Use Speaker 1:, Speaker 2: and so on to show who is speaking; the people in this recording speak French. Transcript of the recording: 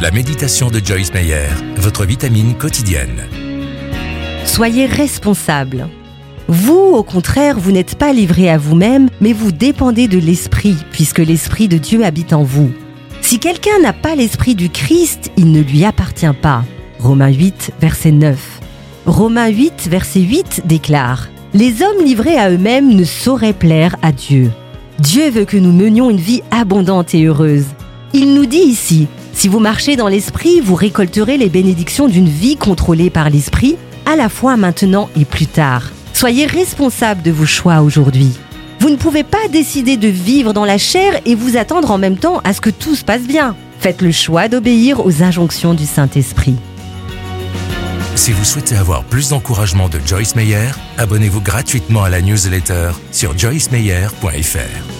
Speaker 1: La méditation de Joyce Meyer, votre vitamine quotidienne.
Speaker 2: Soyez responsable. Vous, au contraire, vous n'êtes pas livré à vous-même, mais vous dépendez de l'Esprit, puisque l'Esprit de Dieu habite en vous. Si quelqu'un n'a pas l'Esprit du Christ, il ne lui appartient pas. Romains 8, verset 9. Romains 8, verset 8 déclare Les hommes livrés à eux-mêmes ne sauraient plaire à Dieu. Dieu veut que nous menions une vie abondante et heureuse. Il nous dit ici Si vous marchez dans l'Esprit, vous récolterez les bénédictions d'une vie contrôlée par l'Esprit, à la fois maintenant et plus tard. Soyez responsable de vos choix aujourd'hui. Vous ne pouvez pas décider de vivre dans la chair et vous attendre en même temps à ce que tout se passe bien. Faites le choix d'obéir aux injonctions du Saint-Esprit.
Speaker 1: Si vous souhaitez avoir plus d'encouragement de Joyce Meyer, abonnez-vous gratuitement à la newsletter sur joycemeyer.fr.